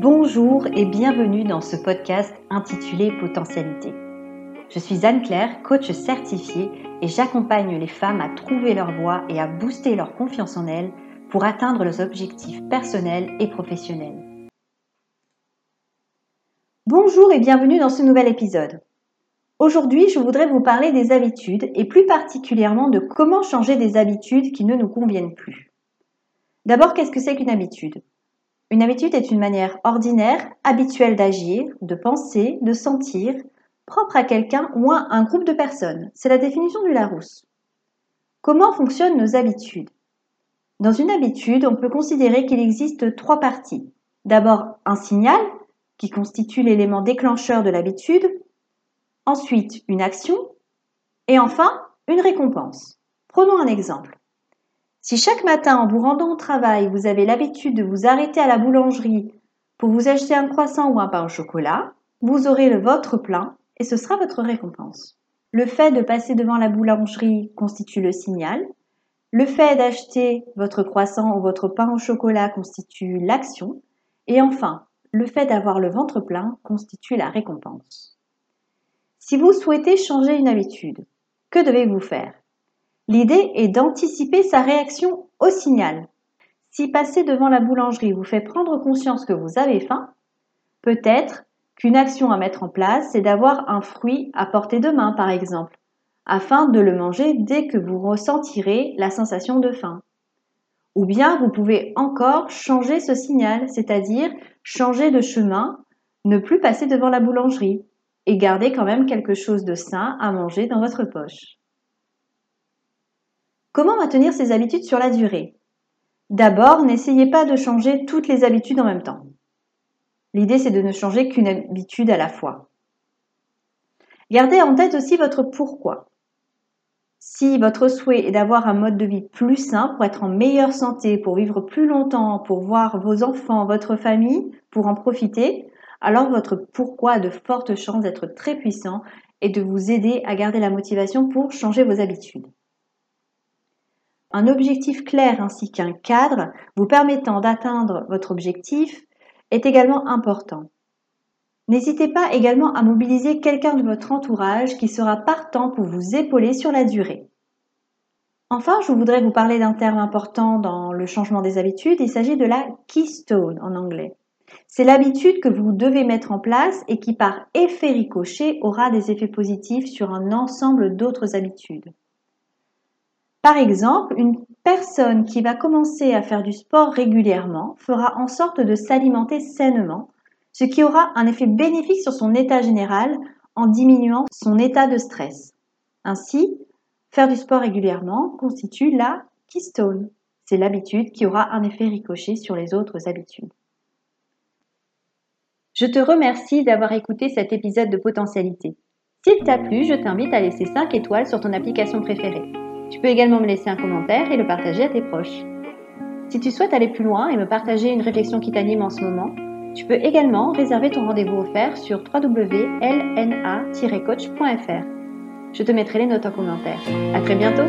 Bonjour et bienvenue dans ce podcast intitulé Potentialité. Je suis Anne-Claire, coach certifiée et j'accompagne les femmes à trouver leur voie et à booster leur confiance en elles pour atteindre leurs objectifs personnels et professionnels. Bonjour et bienvenue dans ce nouvel épisode. Aujourd'hui, je voudrais vous parler des habitudes et plus particulièrement de comment changer des habitudes qui ne nous conviennent plus. D'abord, qu'est-ce que c'est qu'une habitude? Une habitude est une manière ordinaire, habituelle d'agir, de penser, de sentir, propre à quelqu'un ou à un groupe de personnes. C'est la définition du Larousse. Comment fonctionnent nos habitudes? Dans une habitude, on peut considérer qu'il existe trois parties. D'abord, un signal, qui constitue l'élément déclencheur de l'habitude. Ensuite, une action. Et enfin, une récompense. Prenons un exemple. Si chaque matin, en vous rendant au travail, vous avez l'habitude de vous arrêter à la boulangerie pour vous acheter un croissant ou un pain au chocolat, vous aurez le vôtre plein et ce sera votre récompense. Le fait de passer devant la boulangerie constitue le signal. Le fait d'acheter votre croissant ou votre pain au chocolat constitue l'action. Et enfin, le fait d'avoir le ventre plein constitue la récompense. Si vous souhaitez changer une habitude, que devez-vous faire? L'idée est d'anticiper sa réaction au signal. Si passer devant la boulangerie vous fait prendre conscience que vous avez faim, peut-être qu'une action à mettre en place, c'est d'avoir un fruit à portée de main, par exemple, afin de le manger dès que vous ressentirez la sensation de faim. Ou bien vous pouvez encore changer ce signal, c'est-à-dire changer de chemin, ne plus passer devant la boulangerie et garder quand même quelque chose de sain à manger dans votre poche. Comment maintenir ces habitudes sur la durée? D'abord, n'essayez pas de changer toutes les habitudes en même temps. L'idée, c'est de ne changer qu'une habitude à la fois. Gardez en tête aussi votre pourquoi. Si votre souhait est d'avoir un mode de vie plus sain pour être en meilleure santé, pour vivre plus longtemps, pour voir vos enfants, votre famille, pour en profiter, alors votre pourquoi a de fortes chances d'être très puissant et de vous aider à garder la motivation pour changer vos habitudes. Un objectif clair ainsi qu'un cadre vous permettant d'atteindre votre objectif est également important. N'hésitez pas également à mobiliser quelqu'un de votre entourage qui sera partant pour vous épauler sur la durée. Enfin, je voudrais vous parler d'un terme important dans le changement des habitudes. Il s'agit de la keystone en anglais. C'est l'habitude que vous devez mettre en place et qui par effet ricochet aura des effets positifs sur un ensemble d'autres habitudes. Par exemple, une personne qui va commencer à faire du sport régulièrement fera en sorte de s'alimenter sainement, ce qui aura un effet bénéfique sur son état général en diminuant son état de stress. Ainsi, faire du sport régulièrement constitue la keystone. C'est l'habitude qui aura un effet ricochet sur les autres habitudes. Je te remercie d'avoir écouté cet épisode de potentialité. S'il t'a plu, je t'invite à laisser 5 étoiles sur ton application préférée. Tu peux également me laisser un commentaire et le partager à tes proches. Si tu souhaites aller plus loin et me partager une réflexion qui t'anime en ce moment, tu peux également réserver ton rendez-vous offert sur www.lna-coach.fr. Je te mettrai les notes en commentaire. À très bientôt!